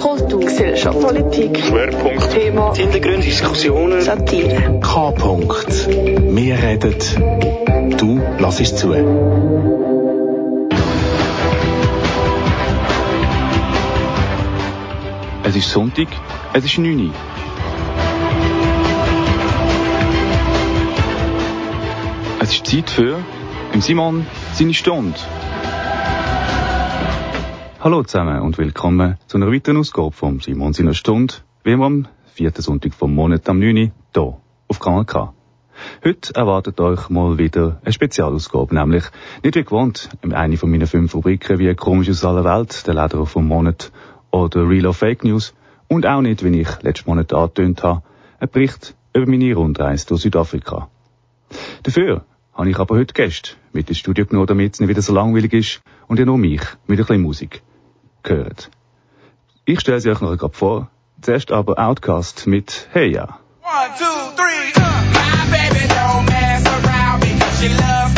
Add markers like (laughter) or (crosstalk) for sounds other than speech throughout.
Kultur, Gesellschaft, Politik, Schwerpunkt, Thema, Hintergründe, Diskussionen, Satire. K-Punkt. Wir reden, du lass es zu. Es ist Sonntag, es ist 9 Uhr. Es ist Zeit für Simon seine Stunde. Hallo zusammen und willkommen zu einer weiteren Ausgabe vom Simon seiner Stunde, wie immer am vierten Sonntag vom Monat am 9. hier auf Kanal K. Heute erwartet euch mal wieder eine Spezialausgabe, nämlich nicht wie gewohnt, in einer von meinen fünf Rubriken wie komisch aus aller Welt, der Lederer vom Monat oder Real of Fake News und auch nicht, wie ich letzten Monat angetönt habe, ein Bericht über meine Rundreise durch Südafrika. Dafür habe ich aber heute Gäste mit ins Studio genommen, damit es nicht wieder so langweilig ist und ja nur mich mit ein bisschen Musik gehört. Ich stelle sie euch noch gerade vor. Zuerst aber Outcast mit Heya. One, two, three, uh. My baby don't mess around because she loves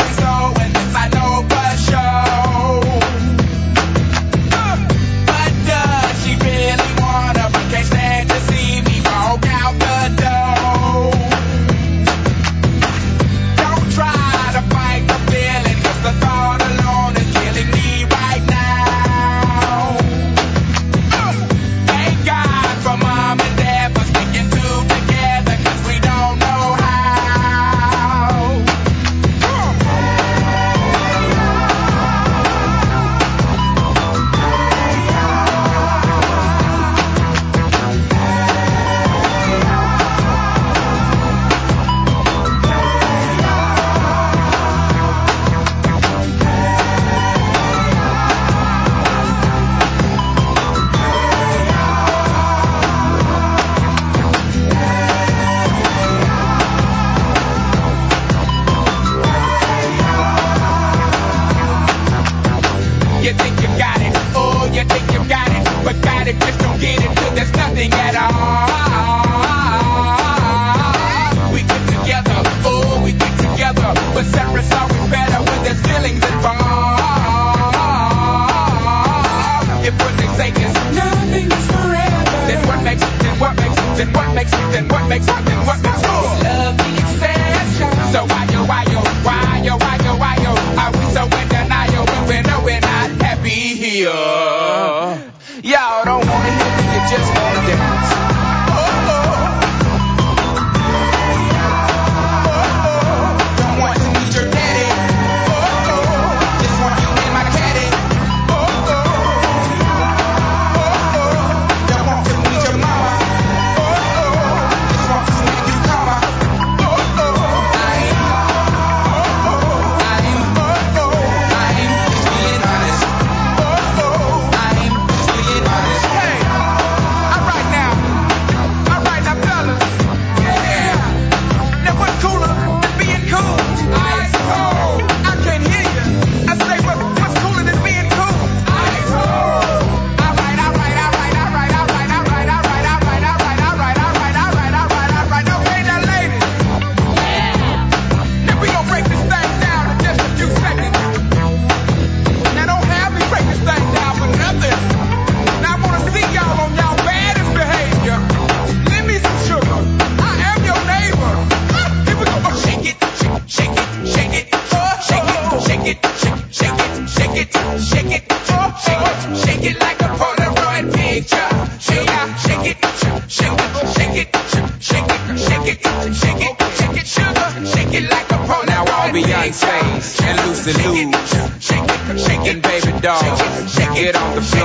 get off the field.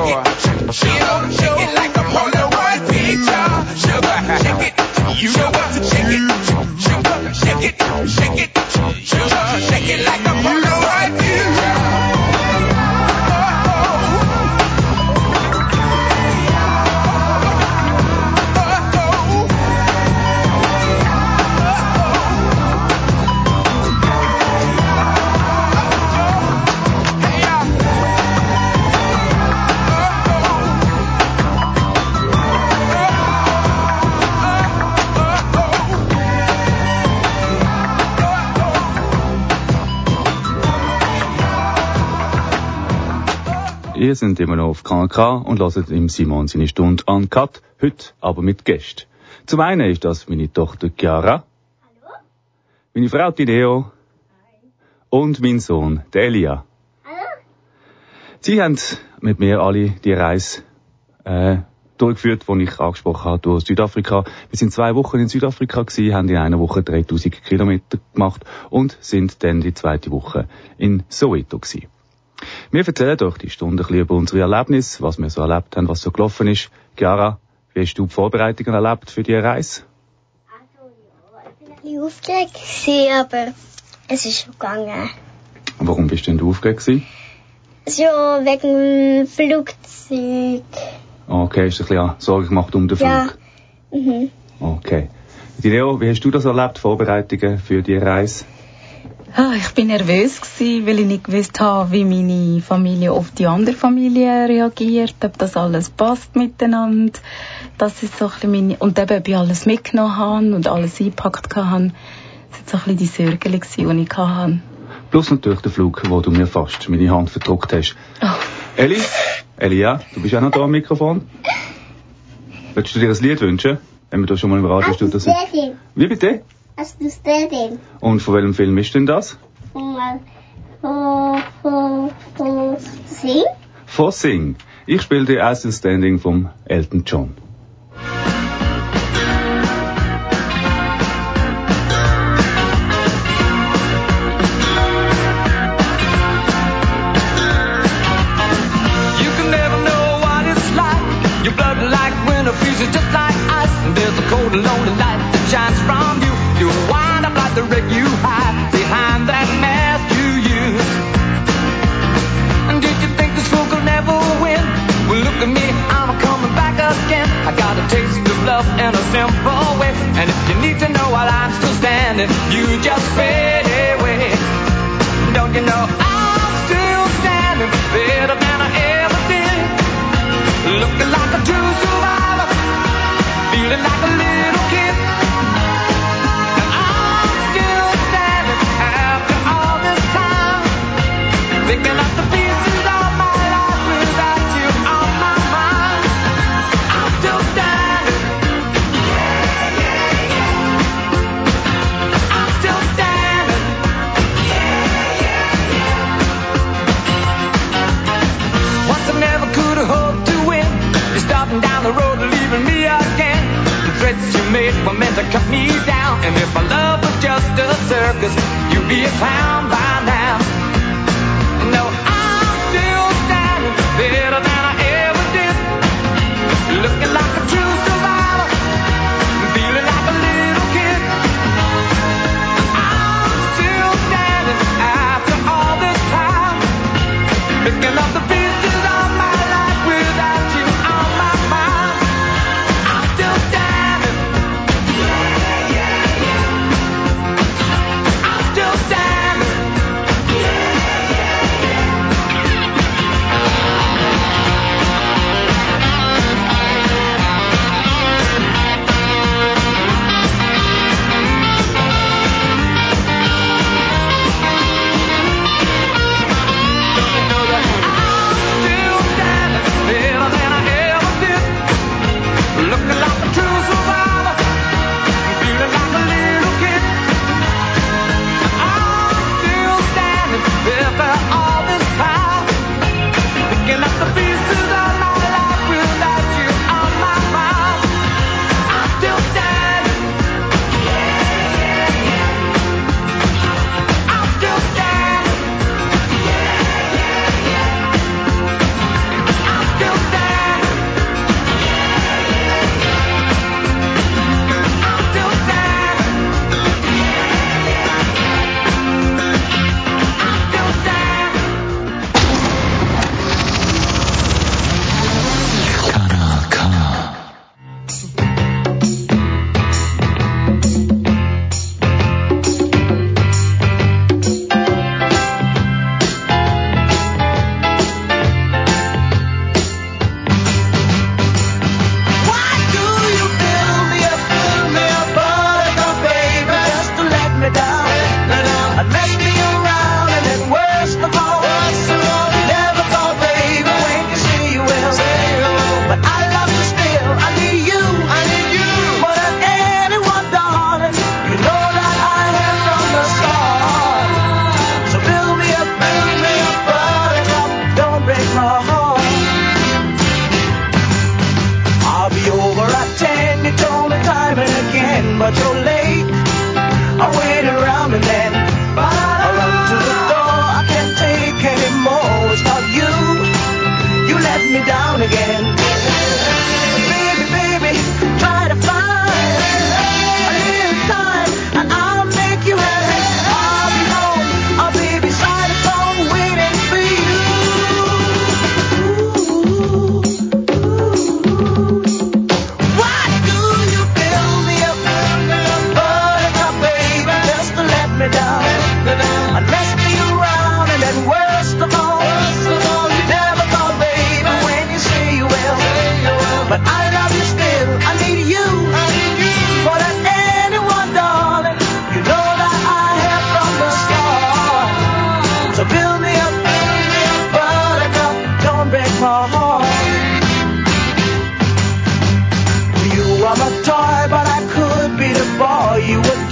Ihr seid immer noch auf KNK und hört im Simon seine Stunde an Cut, heute aber mit Gästen. Zum einen ist das meine Tochter Chiara. Hallo. Meine Frau Tideo. Hi. Und mein Sohn, der Elia. Hallo. Sie haben mit mir alle die Reise äh, durchgeführt, die ich angesprochen habe, durch Südafrika. Wir sind zwei Wochen in Südafrika gewesen, haben in einer Woche 3000 Kilometer gemacht und sind dann die zweite Woche in Soweto gewesen. Wir erzählen euch die Stunde ein bisschen über unsere Erlebnisse, was wir so erlebt haben, was so gelaufen ist. Chiara, wie hast du die Vorbereitungen erlebt für diese Reise? Also, ja, ich bin ein bisschen aufgeregt, gewesen, aber es ist schon gegangen. Und warum bist du denn aufgeregt gewesen? Ja, wegen dem Flugzeug. Okay, hast du ein bisschen Sorge gemacht um den Flug? Ja. Mhm. Okay. Leo, wie hast du das erlebt, Vorbereitungen für die Reise? Ah, ich bin nervös gewesen, weil ich nicht gewusst habe, wie meine Familie auf die andere Familie reagiert, ob das alles passt miteinander. Das ist so ein bisschen meine, und eben, ob ich alles mitgenommen habe und alles eingepackt habe. Das waren so ein bisschen die Sorgen, die ich hatte. Plus natürlich der Flug, wo du mir fast meine Hand verdruckt hast. Oh. Elli? Elia, du bist auch noch da am Mikrofon. Willst du dir ein Lied wünschen? Wenn wir da schon mal im Radiostudio sind. Wie bitte? Hast du Standing? Und von welchem Film ist denn das? Von, von Sing? Von Sing. Ich spiele die As Standing vom Elton John. You are my toy, but I could be the boy you adore.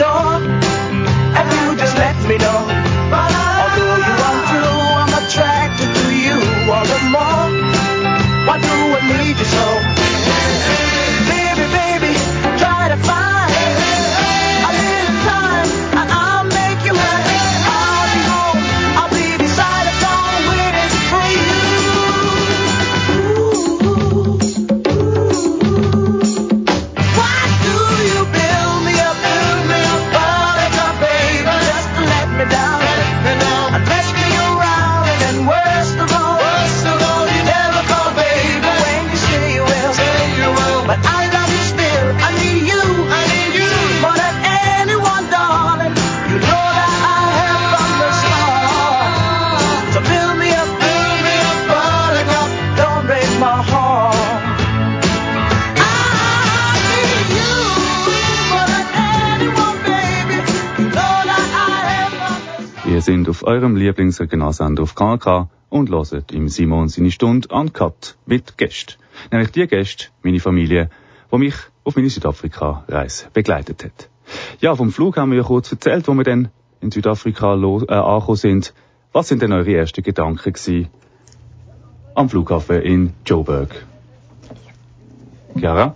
Sind auf eurem Lieblingsregionalsender auf KK und hört im Simon seine Stunde uncut mit Gästen. Nämlich die Gäste, meine Familie, die mich auf meine Südafrika-Reise begleitet hat. Ja, vom Flug haben wir ja kurz erzählt, wo wir dann in Südafrika äh, angekommen sind. Was sind denn eure ersten Gedanken gewesen am Flughafen in Joburg? Chiara?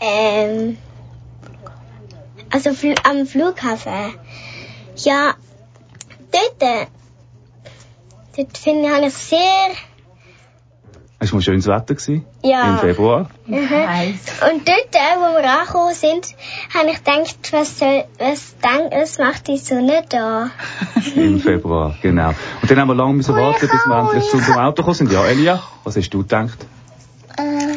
Ähm, also am Flughafen. Ja, dort, äh, dort finde ich eigentlich sehr, Es war mal schönes Wetter gewesen, Ja. im Februar. Heiß. und dort, äh, wo wir angekommen sind, habe ich gedacht, was soll, was denk, was macht die Sonne da? (laughs) Im Februar, genau. Und dann haben wir lange müssen warten, bis wir endlich zu unserem Auto gekommen sind. Ja, Elia, was hast du gedacht? Äh,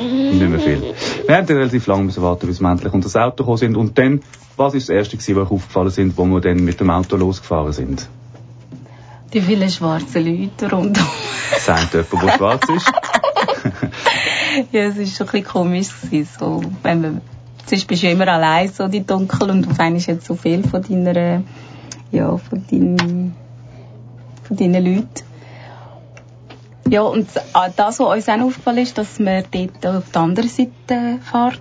Nicht mehr viel. Wir haben relativ lange müssen warten, bis wir endlich unter das Auto gekommen sind. Und dann, was ist das Erste gewesen, was euch aufgefallen sind, wo wir dann mit dem Auto losgefahren sind? Die vielen schwarzen Leute rundum. Sagt jemand, der schwarz ist? (laughs) ja, es war schon ein bisschen komisch. Gewesen, so, wenn man, sonst bist du ja immer allein, so die Dunkel, und auf einmal ist jetzt so viel von deiner, ja, von deinen, von deinen Leuten. Ja, und ah, das, was uns auch aufgefallen ist, dass man dort auf der anderen Seite fährt.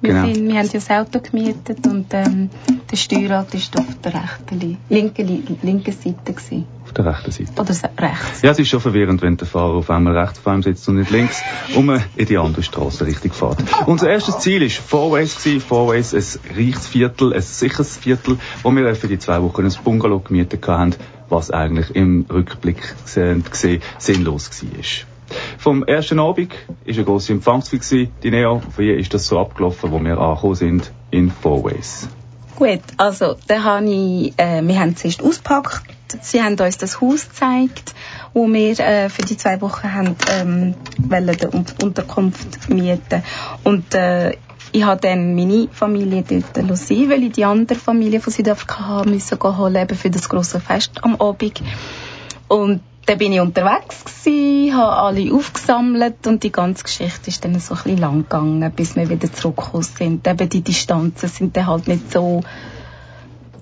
Wir, Genau. sind, wir haben ja das Auto gemietet und ähm, der Steuerrad war auf der rechten, Li- linken, Li- linken Seite. Gewesen. Auf der rechten Seite. Oder rechts. Ja, es ist schon verwirrend, wenn der Fahrer auf einmal rechts vor einem sitzt und nicht links, (laughs) und man in die andere Straße richtig fährt. Unser erstes Ziel war Fourways. gewesen. Fourways, ein reiches Viertel, ein sicheres Viertel, wo wir für die zwei Wochen ein Bungalow gemietet haben, was eigentlich im Rückblick gesehen, sinnlos war. Vom ersten Abend war eine grosse Empfangsfeier. Die Neo, wie ist das so abgelaufen, wo wir angekommen sind in Fourways? Gut, also da habe ich, äh, wir haben zuerst ausgepackt. Sie haben uns das Haus gezeigt, wo wir äh, für die zwei Wochen haben, ähm, wollen die Un- Unterkunft mieten. Und äh, ich habe dann meine Familie dort sein, weil ich die andere Familie von Südafrika haben müssen holen, für das große Fest am Abend. Und dann bin ich unterwegs gsi, habe alle aufgesammelt und die ganze Geschichte ist dann so ein lang gegangen, bis wir wieder zurückgekommen sind. Eben die Distanzen sind dann halt nicht so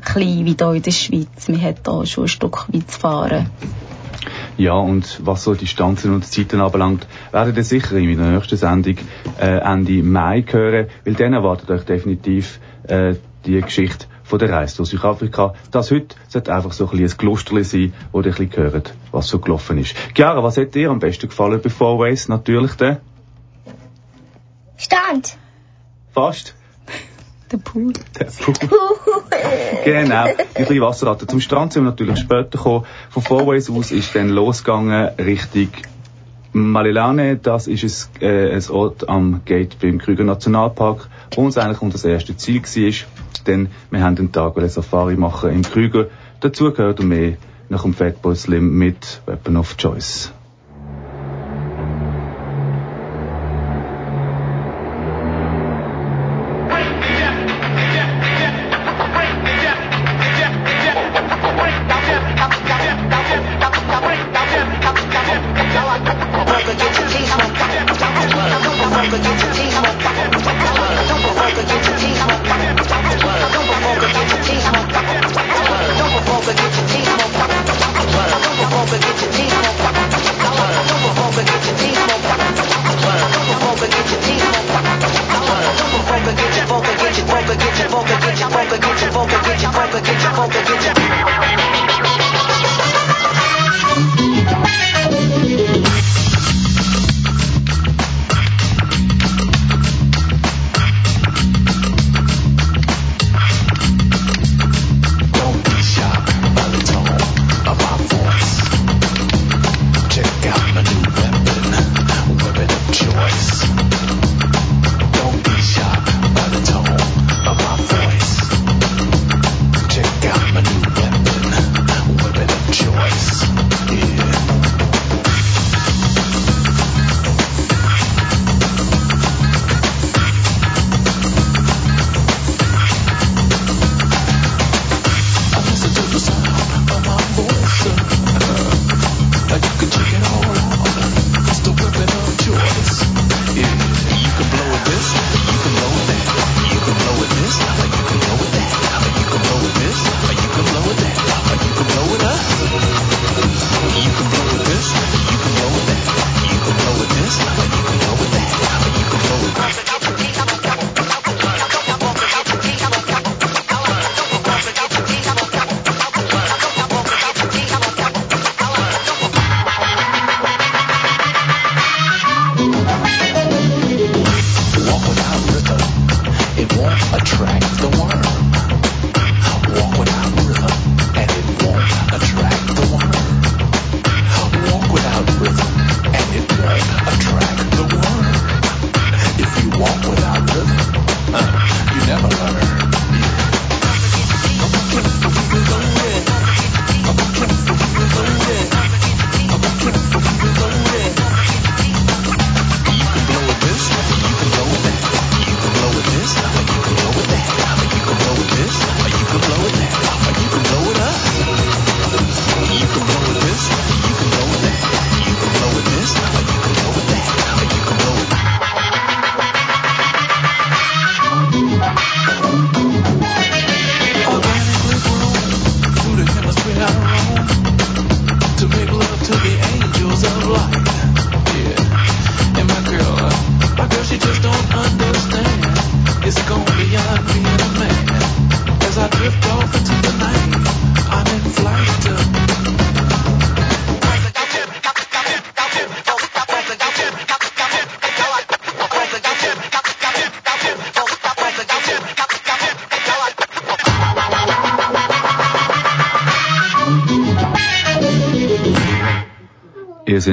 klein wie hier in der Schweiz. Man hat da schon ein Stück weit zu fahren. Ja, und was so Distanzen und Zeiten anbelangt, werdet ihr sicher in meiner nächsten Sendung äh, Ende Mai hören, weil dann erwartet euch definitiv äh, die Geschichte von der Reise durch Südafrika. Das heute sollte einfach so ein bisschen ein Klusterli sein, wo ihr ein bisschen hört, was so gelaufen ist. Chiara, was hat dir am besten gefallen bei Fourways? Natürlich der? Stand. Fast. Der Pool. Der Pool. (laughs) genau, die kleine Wasserratte. Zum Strand sind wir natürlich später gekommen. Von Fourways aus ist dann losgegangen Richtung Malilane. Das ist ein, äh, ein Ort am Gate beim Krüger Nationalpark, wo uns eigentlich unser erstes Ziel war. Denn wir haben den Tag eine Safari machen im Krüger. Dazu gehört mehr nach dem Fatboy Slim mit Weapon of Choice.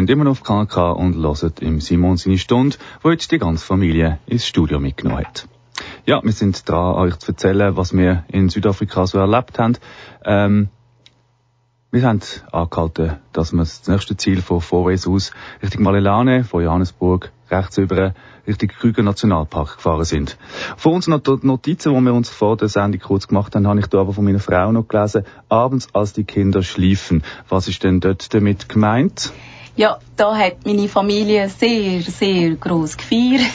Seid immer noch auf KK und hört im Simon seine Stunde, wo jetzt die ganze Familie ins Studio mitgenommen hat. Ja, wir sind dran, euch zu erzählen, was wir in Südafrika so erlebt haben. Ähm, wir haben angehalten, dass wir das nächste Ziel von Fourways aus Richtung Malelane, von Johannesburg, rechts über Richtung Krüger Nationalpark gefahren sind. Von unseren Notizen, die wir uns vor der Sendung kurz gemacht haben, habe ich da aber von meiner Frau noch gelesen, abends als die Kinder schliefen. Was ist denn dort damit gemeint? Ja, da hat meine Familie sehr, sehr groß gefeiert.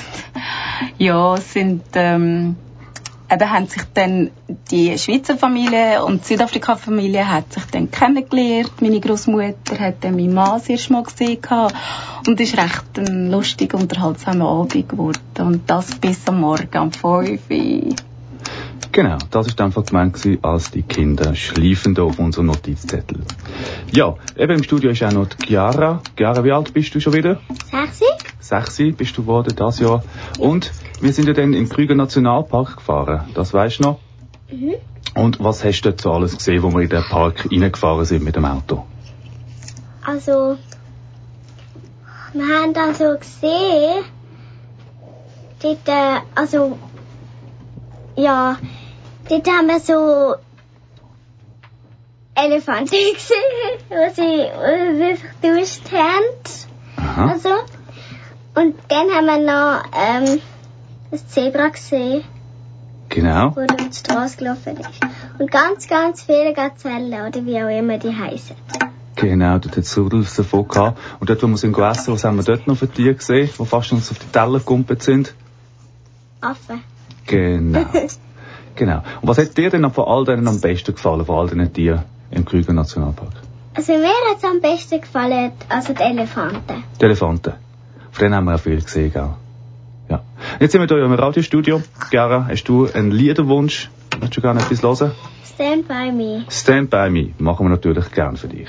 (laughs) ja, sind, ähm, eben haben sich dann die Schweizer Familie und die Südafrika-Familie hat sich dann kennengelernt. Meine Großmutter hat dann meinen Mann das Mal gesehen und ist recht ein lustig unterhaltsamer Abend geworden und das bis am Morgen um 5 Uhr. Genau, das ist einfach gemeint gewesen, als die Kinder schliefen da auf unserem Notizzettel. Ja, eben im Studio ist auch noch die Chiara. Chiara, wie alt bist du schon wieder? Sechsi? Sechsi bist du geworden das Jahr. Und Wir sind ja dann im Krüger Nationalpark gefahren, das weisst du noch? Mhm. Und was hast du dort so alles gesehen, wo wir in den Park reingefahren sind mit dem Auto? Also, wir haben da so gesehen, dort, äh, also, ja, dort haben wir so Elefanten gesehen, wo sie, geduscht haben. Aha. Also, und dann haben wir noch ähm, das Zebra gesehen, Genau. wo durch die Straße gelaufen ist. Und ganz, ganz viele Gazellen, oder wie auch immer die heißen. Genau, dort hat es Rudolf davon gehabt. Und dort, wo wir sind gegessen, was haben wir dort noch für Tiere gesehen, die fast uns auf die Teller gegumpelt sind? Affen. Genau. (laughs) genau. Und was hat dir denn von all denen am besten gefallen, von all diesen Tieren im Krüger Nationalpark? Also mir hat es am besten gefallen, also die Elefanten. Die Elefanten. Von denen haben wir ja viel gesehen, gell? Ja. Jetzt sind wir hier im Radiostudio. Gera, hast du einen Liederwunsch? Möchtest du gerne etwas hören? Stand by me. Stand by me. Machen wir natürlich gern für dich.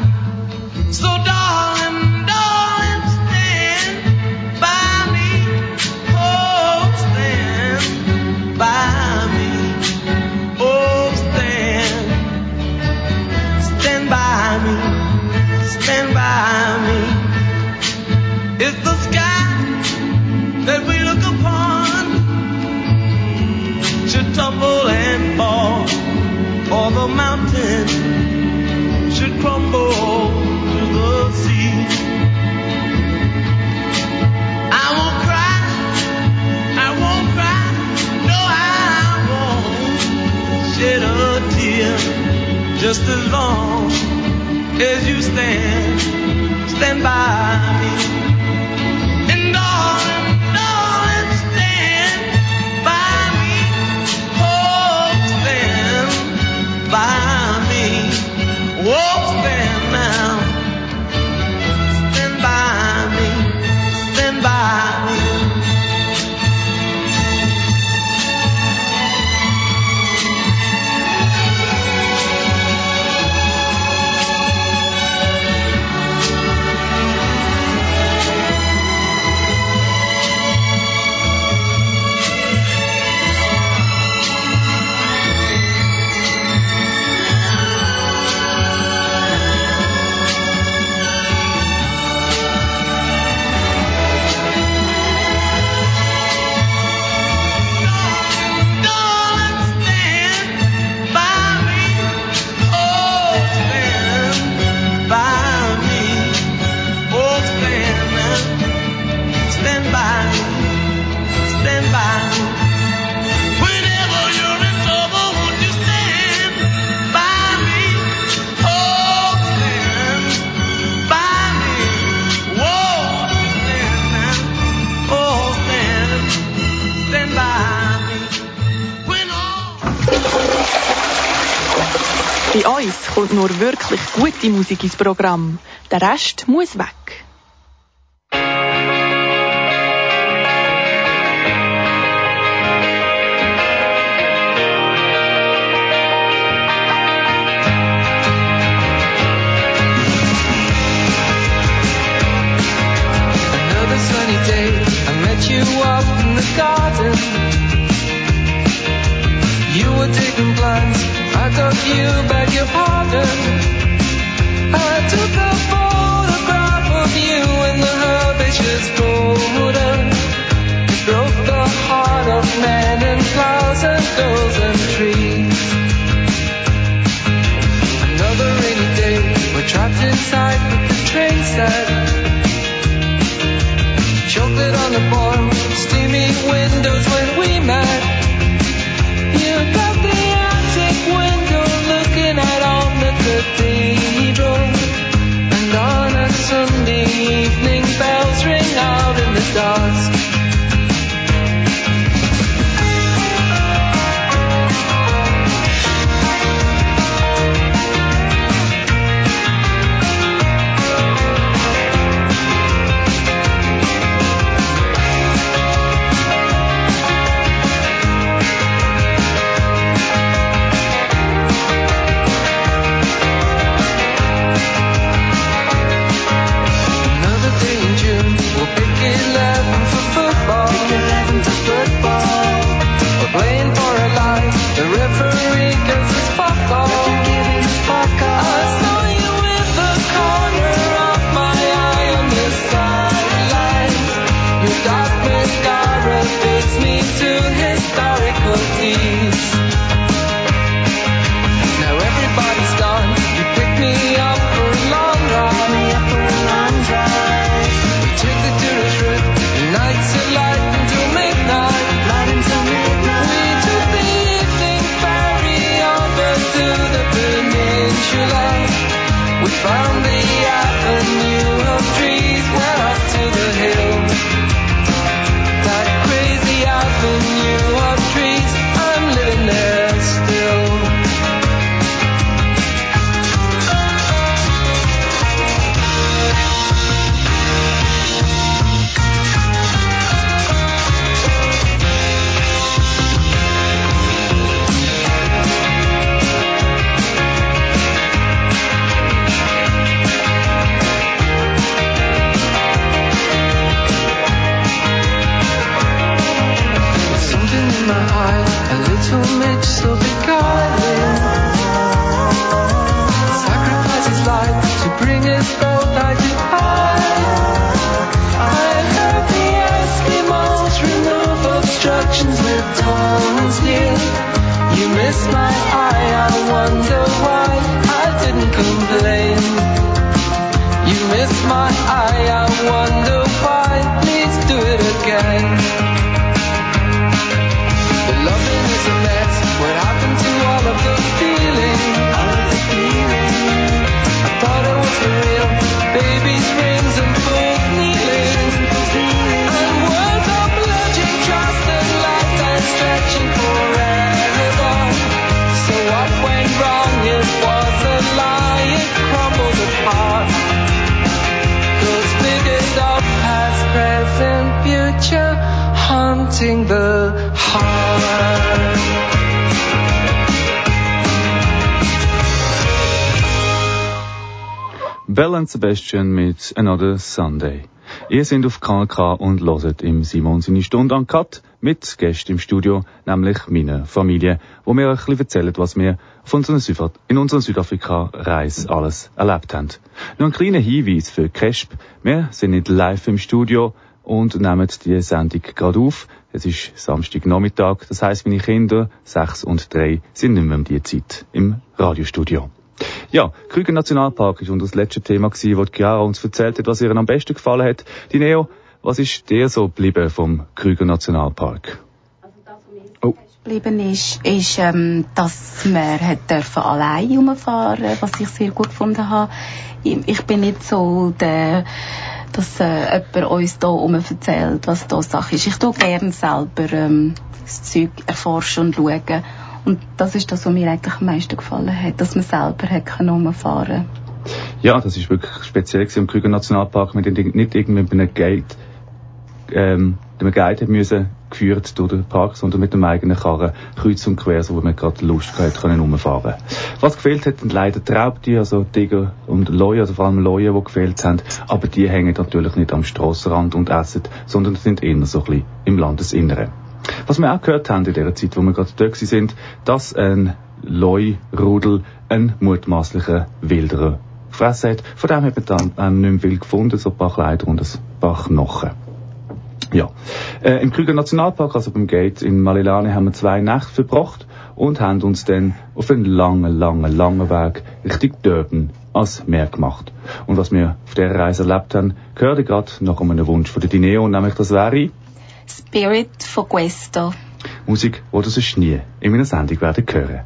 So Bei uns kommt nur wirklich gute Musik ins Programm. Der Rest muss weg. Haunting the heart. Bell and Sebastian mit Another Sunday. Ihr seid auf KNK und hört im Simon seine Stunde an Cut mit Gästen im Studio, nämlich meiner Familie, wo mir ein bisschen erzählen, was wir auf unserer Südaf in unserer Südafrika-Reise alles erlebt haben. Noch ein kleiner Hinweis für Kesp. Wir sind nicht live im Studio und nehmen die Sendung gerade auf. Es ist Samstagnachmittag, das heisst, meine Kinder, sechs und drei, sind nicht mehr um die Zeit im Radiostudio. Ja, Krüger Nationalpark ist unser das letzte Thema gewesen, wo Chiara uns erzählt hat, was ihr am besten gefallen hat. Die Neo, was ist dir so geblieben vom Krüger Nationalpark? Geblieben ist, ist, ähm, dass wir hat dürfen allein herumfahren, was ich sehr gut gefunden habe. Ich, bin nicht so der, dass äh, jemand uns da herum erzählt, was da Sache ist. Ich tue gerne selber ähm, das Zeug erforschen und schauen. Und das ist das, was mir eigentlich am meisten gefallen hat, dass man selber hat herumfahren Ja, das ist wirklich speziell im Krüger Nationalpark. Wir sind nicht irgendwie mit einem Gate, ähm, mit einem Guide haben müssen geführt durch den Park, sondern mit dem eigenen Karren kreuz und quer, so wo man gerade Lust gehabt können rumfahren. Was gefehlt hat, sind leider die Raubtiere, also Tiger und Leue, also vor allem Leue, die gefehlt haben. Aber die hängen natürlich nicht am Strassenrand und essen, sondern sind eher so ein bisschen im Landesinneren. Was wir auch gehört haben in der Zeit, wo wir gerade dort sind, dass ein Leu-Rudel einen mutmaßlichen Wilderer gefressen hat. Von dem hat man dann nicht mehr viel gefunden, so ein paar Kleider und ein paar Knochen. Ja. Äh, Im Krüger Nationalpark, also beim Gate in Malilane, haben wir zwei Nächte verbracht und haben uns dann auf einen langen, langen, langen Weg Richtung Durban als Meer gemacht. Und was wir auf dieser Reise erlebt haben, gehört gerade nach einem Wunsch von der Dineo, nämlich das wäre Spirit von Questo. Musik, die du sonst nie in meiner Sendung werden hören.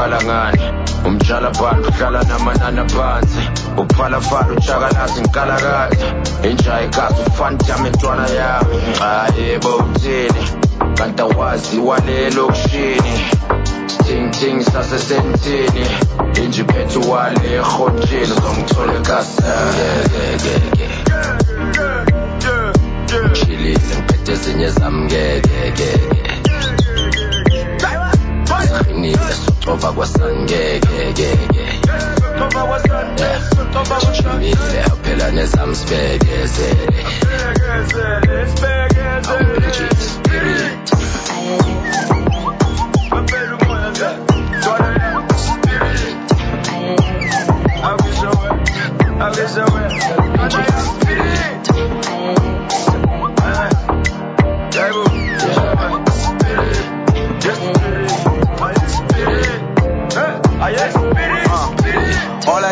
kalangan umjalabat uhlala namanana phansi uphalafala ujakalazi nkalakade injayikazi ufanjam intwana yami. Ayebo uthini kanti awazi walelokishini stingting sasesentini injiphethe wale erhotshini uzongithola ekaseke chilile ngiphethe ezinye zami. Ngekekeke I'm kwa sange, ge, ge, ge. Sotoba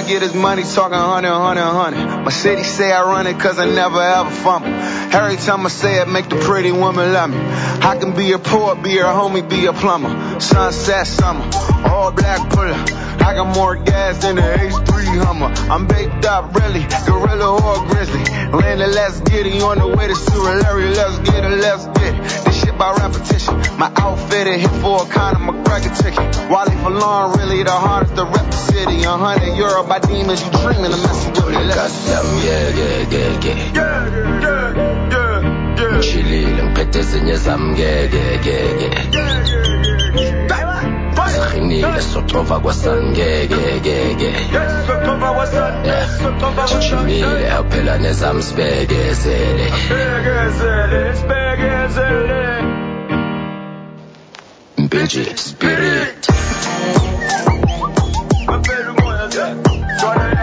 get his money talking hundred, hundred, hundred. My city say I run it cause I never ever fumble. Every time I say it, make the pretty woman love me. I can be a poet, be a homie, be a plumber. Sunset summer, all black puller. I got more gas than the H3 Hummer. I'm baked up, really, gorilla or grizzly. Landed, let's get it on the way to Surulere. Let's get it, let's get it. By repetition. My outfit it hit for a Conor McGregor ticket. Wally for long, really the hardest to rep the city. A hundred euro by demons, you dreaming of messing with me. Let's Kasam yeah yeah yeah yeah Chilile ngiphethe ezinye zami ngekekeke Siqinile saqhinile sotova kwasangekekeke shijimile aphela nezami sibekezele mpenje spirit. Thank you.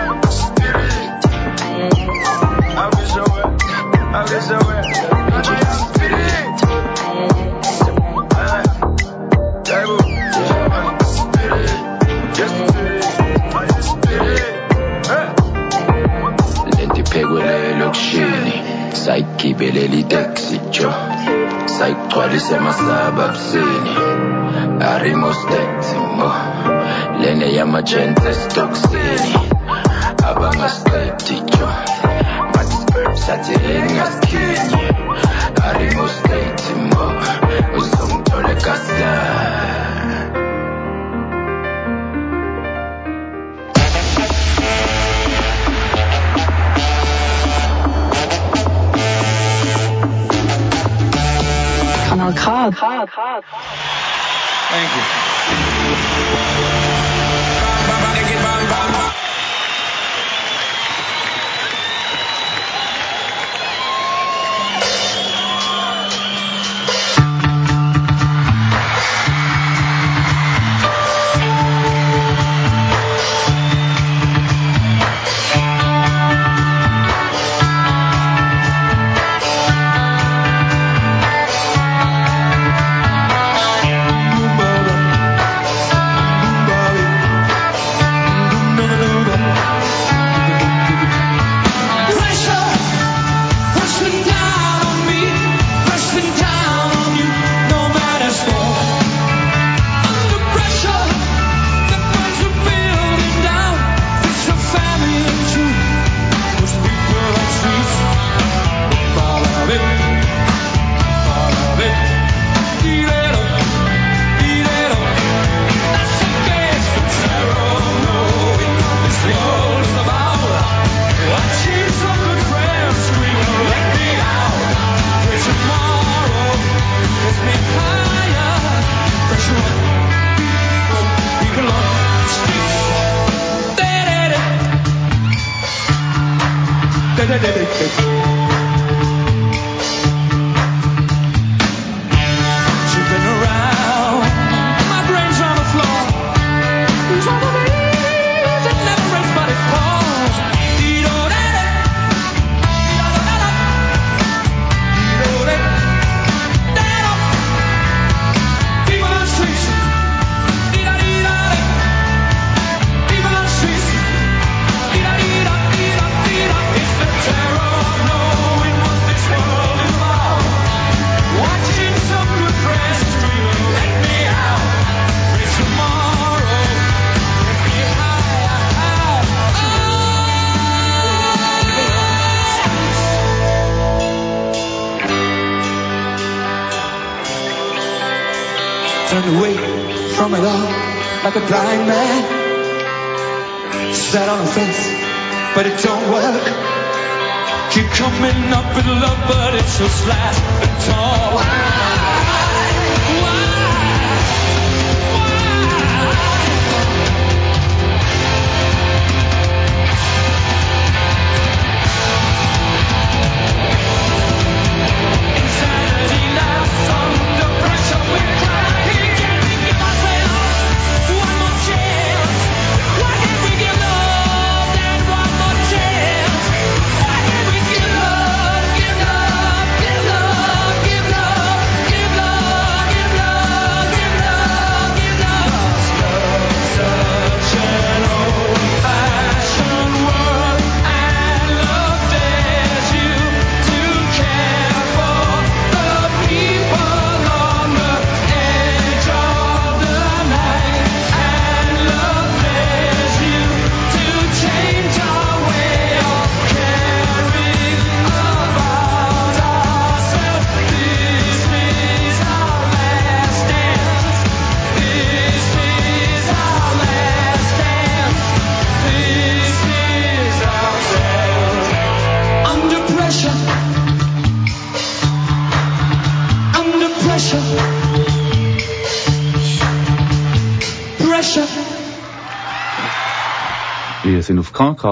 magenta, city.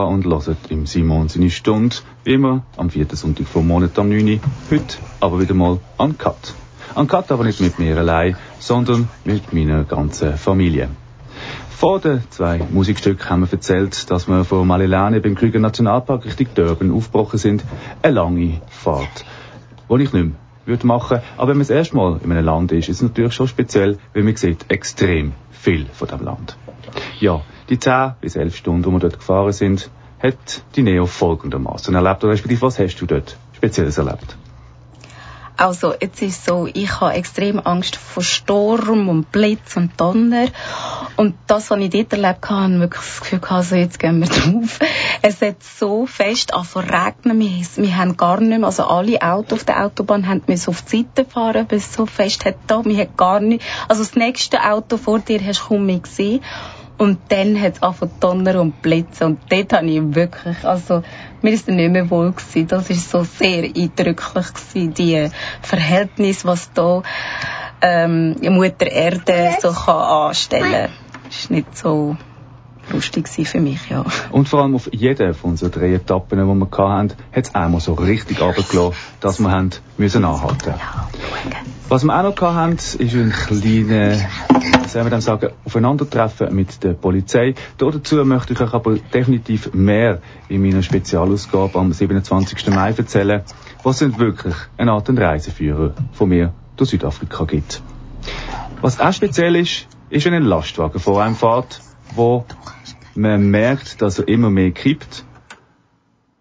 Und hören im Simon seine Stunde, wie immer am vierten Sonntag vom Monat am 9. Uhr. Heute aber wieder mal an Cut. An Cut aber nicht mit mir allein, sondern mit meiner ganzen Familie. Vor den zwei Musikstücken haben wir erzählt, dass wir von Malilane beim Krüger Nationalpark Richtung Durban aufgebrochen sind. Eine lange Fahrt, die ich nicht mehr würde machen. Aber wenn man das erste Mal in einem Land ist, ist es natürlich schon speziell, weil man sieht extrem viel von dem Land. Ja, die 10 bis 11 Stunden, die wir dort gefahren sind, hat die Neo folgendermaßen erlebt. Oder respektive, was hast du dort Spezielles erlebt? Also, jetzt ist so, ich habe extrem Angst vor Sturm und Blitz und Donner. Und das, was ich dort erlebt habe, habe ich wirklich das Gefühl gehabt, also jetzt gehen wir (laughs) drauf. Es hat so fest angefangen regnen. Wir, wir haben gar nicht mehr, also alle Autos auf der Autobahn haben müssen auf die Seite fahren, weil es so fest hat da. Wir haben gar nicht, also das nächste Auto vor dir hast du kaum mehr gesehen. Und dann hat es angefangen zu donnern und blitzen. Und dort habe ich wirklich, also, mir ist dann nicht mehr wohl gewesen. Das ist so sehr eindrücklich gewesen, die Verhältnis, was da, ähm, Mutter Erde so kann anstellen. Ist nicht so lustig für mich, ja. Und vor allem auf jeder von unseren drei Etappen, die wir hatten, hat es einmal so richtig runtergelassen, dass wir haben müssen anhalten Was wir auch noch hatten, ist ein kleiner, wie soll man dem sagen, Aufeinandertreffen mit der Polizei. Da dazu möchte ich euch aber definitiv mehr in meiner Spezialausgabe am 27. Mai erzählen, was sind wirklich eine Art Reiseführer von mir durch Südafrika gibt. Was auch speziell ist, ist, ein Lastwagen vor einem fährt, wo man merkt, dass er immer mehr kippt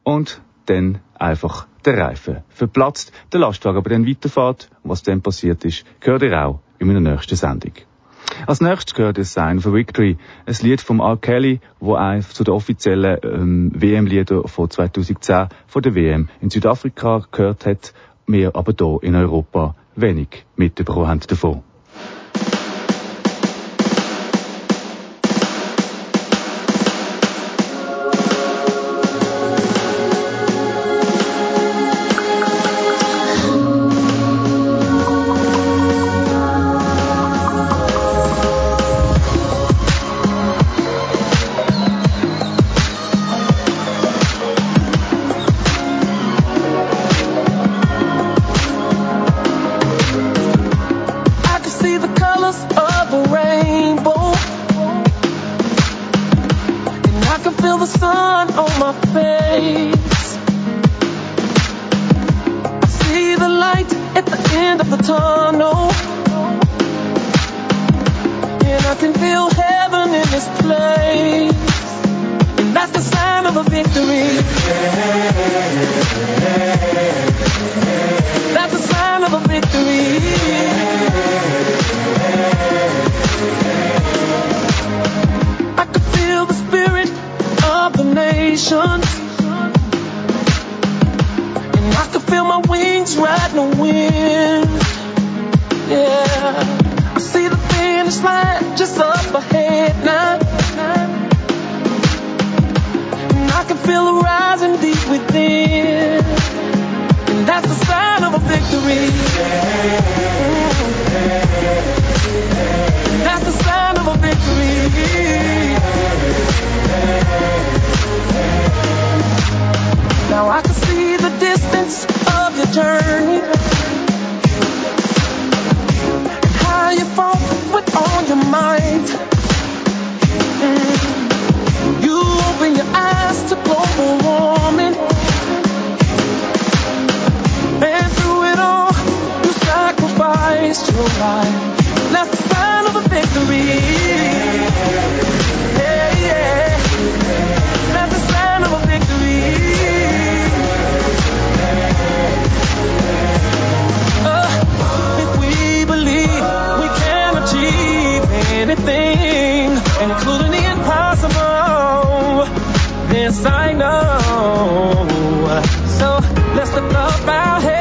und dann einfach der Reifen verplatzt, der Lastwagen aber dann weiterfährt. Und was dann passiert ist, gehört ihr auch in meiner nächsten Sendung. Als nächstes gehört das Sign for Victory, ein Lied von R. Kelly, wo eines zu den offiziellen ähm, WM-Lieder von 2010 von der WM in Südafrika gehört hat, wir aber hier in Europa wenig mitbekommen haben davon. Sun on my face. I see the light at the end of the tunnel. And I can feel heaven in this place. And that's the sign of a victory. That's a sign of a victory. I can feel the spirit of the nations. And I can feel my wings riding the wind. Yeah. I see the finish line just up ahead now. And I can feel it rising deep within. And that's the sign of a victory. And that's the sign of a victory. Now I can see the distance of your journey. And how you fought with all your might. You open your eyes to global warming. And through it all, you sacrificed your life. That's the sign of a victory. Achieve anything, including the impossible, this I know. So let's lift up our heads,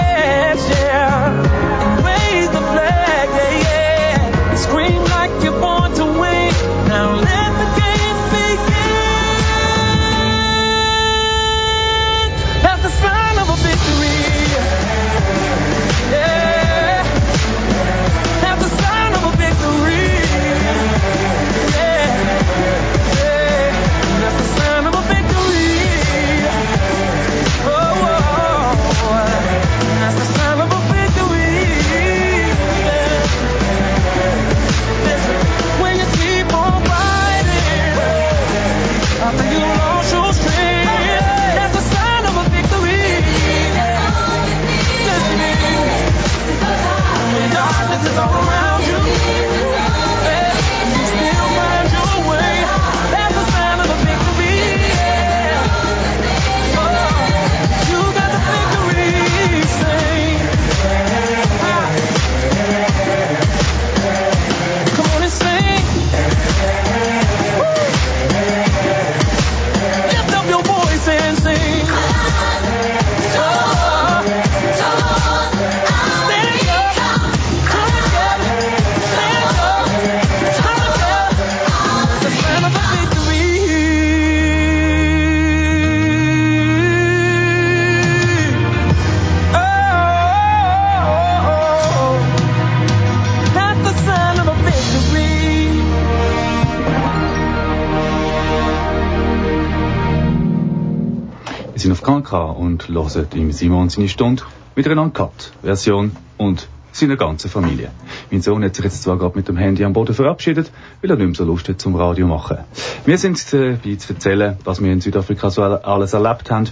und hören im Simon seine Stunde wieder eine Uncut-Version und seiner ganzen Familie. Mein Sohn hat sich jetzt zwar gerade mit dem Handy am Boden verabschiedet, weil er nicht mehr so Lust hat zum Radio machen. Wir sind dabei zu erzählen, was wir in Südafrika so alles erlebt haben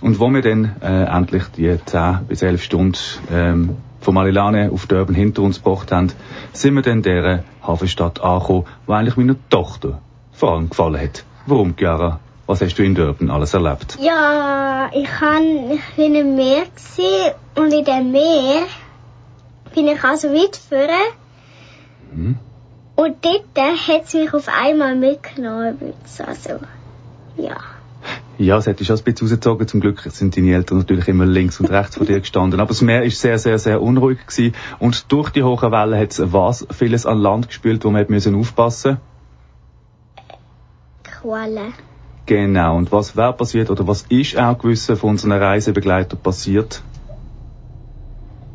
und wo wir dann äh, endlich die 10 bis 11 Stunden ähm, von Malilane auf Durban hinter uns gebracht haben, sind wir dann dieser Hafenstadt angekommen, wo eigentlich meiner Tochter vor allem gefallen hat. Warum, Chiara? Was hast du in Durban alles erlebt? Ja, ich, han, ich bin im Meer und in dem Meer bin ich also weit vorne. Mhm. Und dort hat es mich auf einmal mitgenommen. Also, ja. Ja, es hätte schon ein bisschen rausgezogen. Zum Glück sind deine Eltern natürlich immer links und rechts von dir gestanden. Aber das Meer ist sehr, sehr, sehr unruhig gewesen. Und durch die hohen Wellen hat es was vieles an Land gespült, wo man hat müssen aufpassen Qualle. Genau. Und was wäre passiert oder was ist auch gewissen von unseren Reisebegleitern passiert?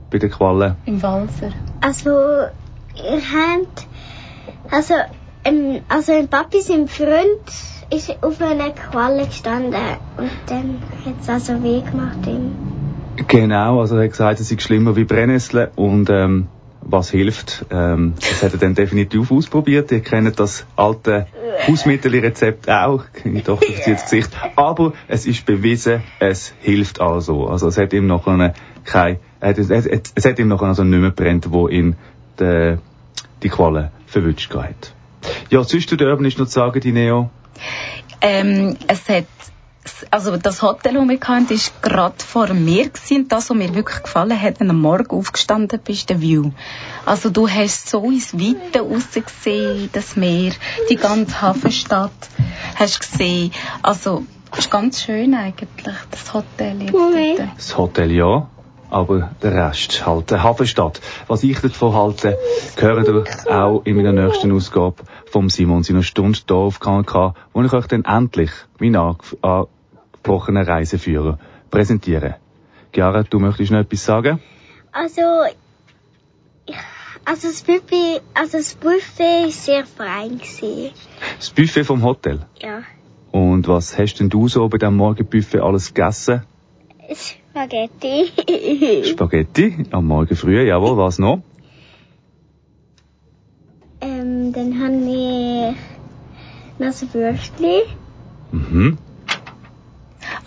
Bei den Quallen? Im Walser. Also, ihr habt, also, ähm, also ein Papi, sein Freund, ist auf einer Qualle gestanden und dann hat es also weh gemacht ihm. Genau, also er hat gesagt, es ist schlimmer wie Brennnessel und ähm, was hilft, ähm, das hat er dann definitiv ausprobiert. Ihr kennt das alte Hausmittelrezept auch, meine Tochter verzieht das Gesicht. Aber es ist bewiesen, es hilft also. Also es hat ihm noch eine, kein, es, es, es, es hat ihm noch also nicht mehr brennt, wo ihn de, die Qualle verwünscht hat. Ja, sonst zu Durban ist noch zu sagen, die Neo. Ähm, es hat also das Hotel, das wir hatten, war gerade vor mir. Gewesen. Und das, was mir wirklich gefallen hat, wenn du am Morgen aufgestanden bist, der View. Also du hast so ins Weite rausgesehen, das Meer, die ganze Hafenstadt hast gesehen. Also es ist ganz schön eigentlich, das Hotel jetzt Moment. dort. Das Hotel ja. aber der Rest halt eine Hafenstadt. Was ich davon halte, gehört ihr auch in meiner nächsten Ausgabe vom Simon seiner Stunde hier auf KNK, wo ich euch dann endlich meinen ange- angesprochenen Reiseführer präsentiere. Chiara, du möchtest noch etwas sagen? Also, also das Buffet, also das Buffet war sehr fein. Gewesen. Das Buffet vom Hotel. Ja. Und was hast denn du so bei diesem Morgenbuffet alles gegessen? Spaghetti. Spaghetti am Morgen früh, jawohl, was noch? ähm, dann haben wir noch so Würstchen. Mhm.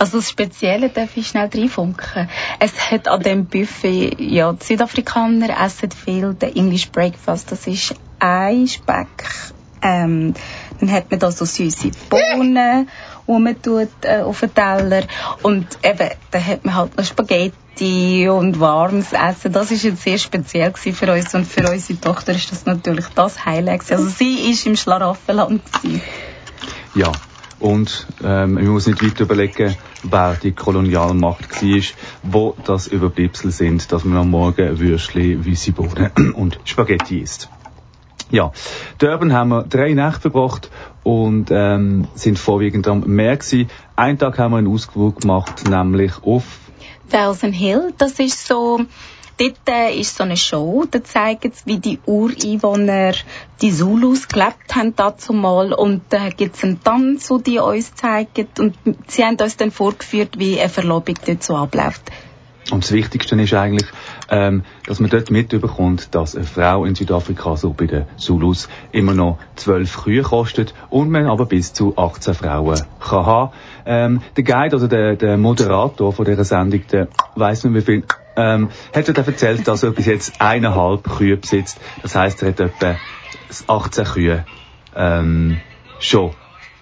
Also das Spezielle darf ich schnell reinfunken. Es hat an dem Buffet, ja, die Südafrikaner essen viel den English Breakfast. Das ist ein Speck. Ähm, dann hat man da so süße Bohnen, (laughs) die man tut, äh, auf den Teller. Und eben, dann hat man halt noch Spaghetti und warmes Essen. Das ist jetzt sehr speziell gewesen für uns. Und für unsere Tochter ist das natürlich das Highlight. gewesen. Also sie ist im Schlaraffenland gewesen. Ja. Und ähm, man muss nicht weiter überlegen, wer die Kolonialmacht war, wo das Überbleibsel sind, dass man am Morgen Würstchen, weisse Bohnen (clears throat) und Spaghetti isst. Ja, Durban haben wir drei Nächte verbracht und ähm, sind vorwiegend am Meer gewesen. Einen Tag haben wir einen Ausflug gemacht, nämlich auf Thousand Hill, das ist so, dort äh, ist so eine Show, da zeigen sie, wie die Ureinwohner, die Zulus gelebt haben dazu mal und da gibt es einen Tanz, den die uns zeigen und sie haben uns dann vorgeführt, wie eine Verlobung dort so abläuft. Und das Wichtigste ist eigentlich, ähm, dass man dort mitbekommt, dass eine Frau in Südafrika, so bei den Zulus, immer noch zwölf Kühe kostet und man aber bis zu 18 Frauen kann haben. Ähm, der Guide, also der, der Moderator von dieser Sendung, der weiss nicht wie viel, ähm, hat dort erzählt, dass er bis jetzt eineinhalb Kühe besitzt. Das heisst, er hat etwa 18 Kühe ähm, schon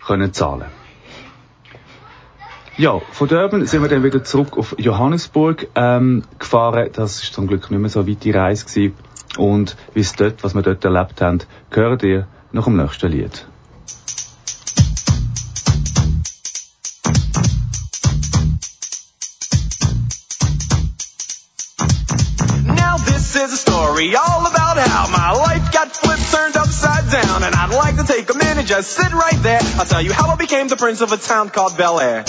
können zahlen ja, von Durban sind wir dann wieder zurück auf Johannesburg ähm, gefahren. Das ist zum Glück nicht mehr so weit die Reise gewesen. Und wie es dort, was wir dort erlebt haben, gehört ihr nach dem nächsten Lied. Down, and I'd like to take a minute, just sit right there. I'll tell you how I became the prince of a town called Bel Air.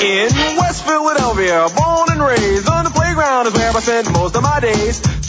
In West Philadelphia, born and raised on the playground is where I spent most of my days.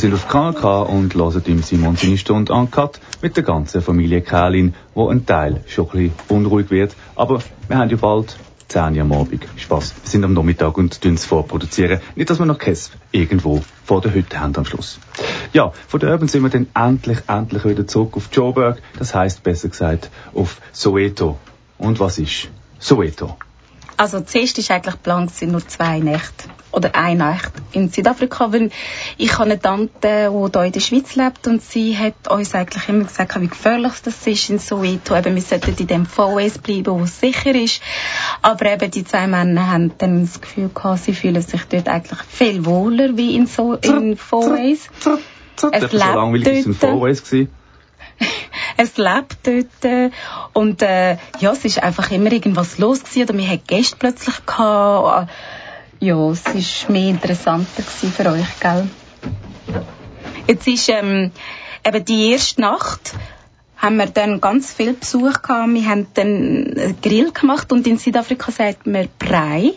Sind auf KNK und hören im Simon seine Stunde Uncut mit der ganzen Familie Kählin, wo ein Teil schon ein bisschen unruhig wird. Aber wir haben ja bald 10 Uhr am Abend. Spaß. Wir sind am Nachmittag und tun es vorproduzieren. Nicht, dass wir noch Käse irgendwo vor der Hütte haben am Schluss. Ja, von der Urban sind wir dann endlich, endlich wieder zurück auf Joburg. Das heißt besser gesagt auf Soweto. Und was ist Soweto? Also zuerst war eigentlich geplant, gewesen, nur zwei Nächte. Oder eine Nacht in Südafrika, weil ich habe eine Tante, die hier in der Schweiz lebt und sie hat uns eigentlich immer gesagt, wie gefährlich das ist in Soweto. Eben, wir sollten in dem VS bleiben, wo es sicher ist. Aber eben die zwei Männer haben dann das Gefühl gehabt, sie fühlen sich dort eigentlich viel wohler wie in, so in VS. Es so langweilig VS gewesen. (laughs) es lebt dort und äh, ja, es ist einfach immer irgendwas los gewesen, oder wir hatten Gäste plötzlich gehabt. Ja, es ist mehr interessanter für euch, gell? Jetzt ist ähm, eben die erste Nacht haben wir dann ganz viel Besuch gehabt. Wir haben dann einen Grill gemacht und in Südafrika sagt man Brei.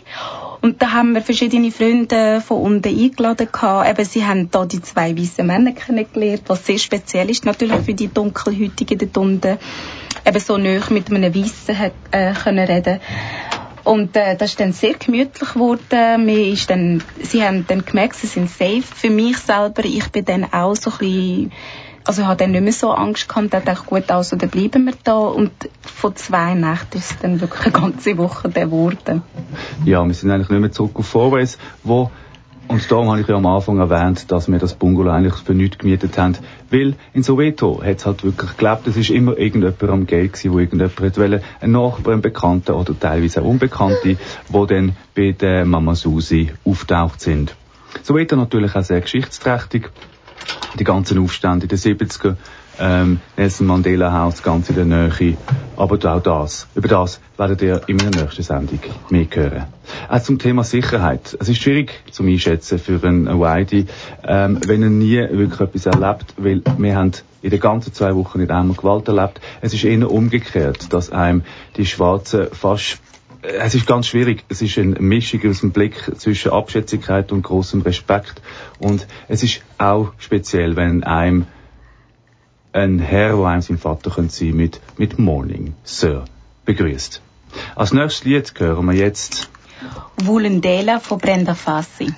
Und da haben wir verschiedene Freunde von unten eingeladen gehabt. Eben, sie haben da die zwei weißen Männer kennengelernt, was sehr speziell ist natürlich für die Dunkelhäutigen dort unten. Eben so nah mit einem Weißen äh, können reden. Und äh, das ist dann sehr gemütlich geworden. Mir ist dann, sie haben dann gemerkt, sie sind safe. Für mich selber, ich bin dann auch so ein bisschen also ich hatte dann nicht mehr so Angst gehabt, dachte ich, gut, also dann bleiben wir da und von zwei Nächten ist es dann wirklich eine ganze Woche geworden. Ja, wir sind eigentlich nicht mehr zurück auf Vorways, wo und darum habe ich ja am Anfang erwähnt, dass wir das Bungalow eigentlich für nichts gemietet haben. Weil in Soweto hat es halt wirklich geglaubt, es ist immer irgendjemand am Geld gewesen, wo irgendjemand hat ein Nachbar, ein Bekannter oder teilweise auch Unbekannte, wo dann bei der Mama Susi auftaucht sind. Soweto natürlich auch sehr geschichtsträchtig die ganzen Aufstände in den 70er, ähm, Nelson Mandela Haus ganz in der Nähe. Aber auch das, über das werdet ihr in meiner nächsten Sendung mehr hören. Auch zum Thema Sicherheit. Es ist schwierig zum Einschätzen für einen Whitey, ähm, wenn er nie wirklich etwas erlebt, weil wir haben in den ganzen zwei Wochen nicht einmal Gewalt erlebt. Es ist eher umgekehrt, dass einem die Schwarzen fast es ist ganz schwierig. Es ist eine Mischung aus dem Blick zwischen Abschätzigkeit und großem Respekt. Und es ist auch speziell, wenn einem ein Herr, wo einem sein Vater könnte sein, mit, mit Morning, Sir, begrüßt. Als nächstes Lied hören wir jetzt Wulendela von Brenda Fassi.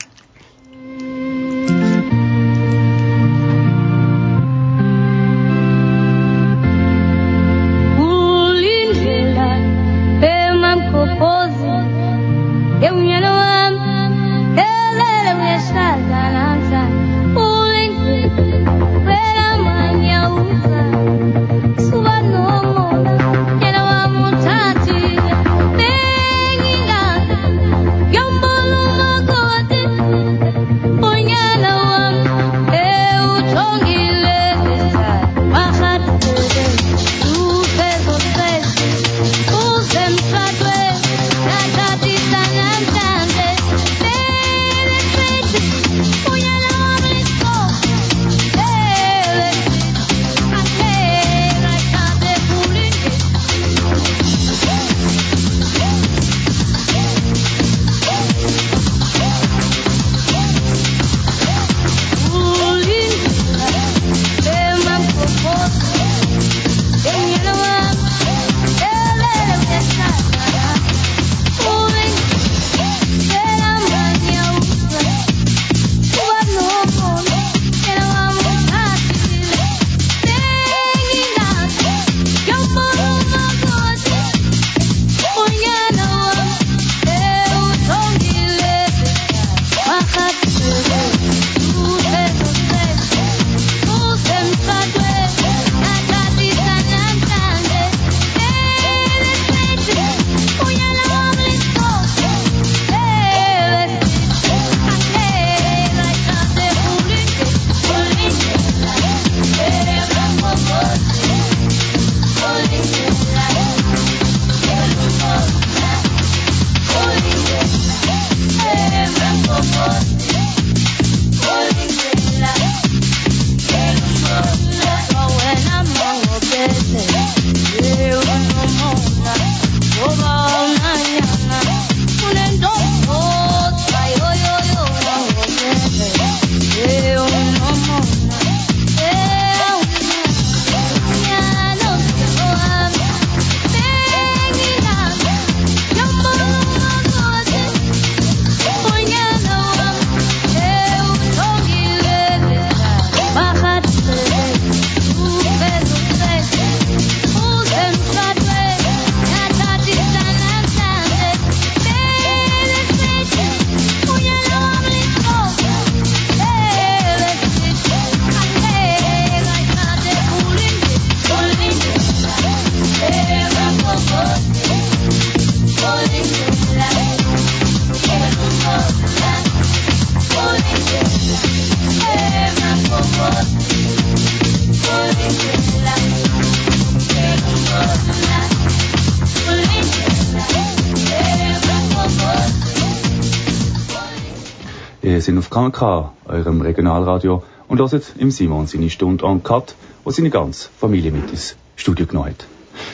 Seid auf KNK, eurem Regionalradio, und hört im Simon seine Stunde an Cut, wo seine ganze Familie mit ins Studio genommen hat.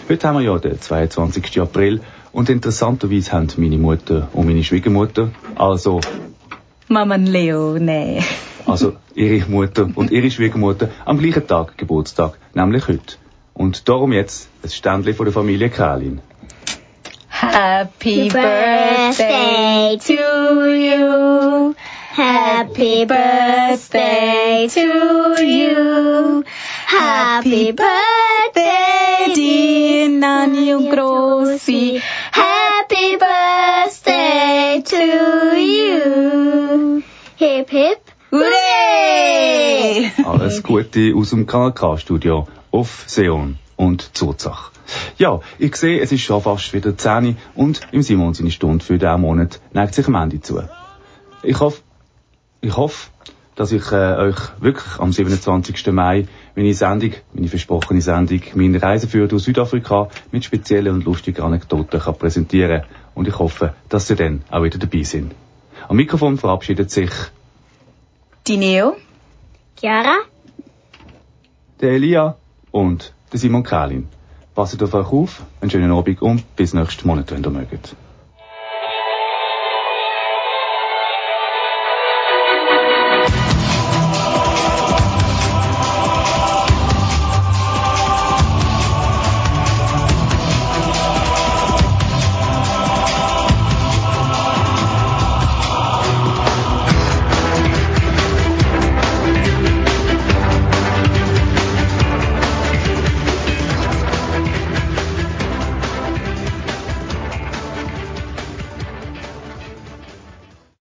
Heute haben wir ja den 22. April und interessanterweise haben meine Mutter und meine Schwiegermutter, also, Mama Leone. also ihre Mutter und ihre Schwiegermutter am gleichen Tag Geburtstag, nämlich heute. Und darum jetzt ein Ständchen von der Familie Kralin. Happy birthday to you. Happy birthday to you. Happy birthday, dear Nani und Grossi. Happy birthday to you. Hip hip. Hooray! Alles Gute aus dem KNK-Studio auf Seon und Zurzach. Ja, ich sehe, es ist schon fast wieder 10 Uhr und im Simon seine Stunde für diesen Monat neigt sich am Ende zu. Ich hoffe, ich hoffe, dass ich äh, euch wirklich am 27. Mai meine Sendung, meine versprochene Sendung, meine Reiseführer durch Südafrika mit speziellen und lustigen Anekdoten kann präsentieren und ich hoffe, dass Sie dann auch wieder dabei sind. Am Mikrofon verabschiedet sich Die Neo. Chiara? der Elia und der Simon Kalin. Passt auf euch auf, einen schönen Abend und bis nächsten Monat, wenn ihr mögt.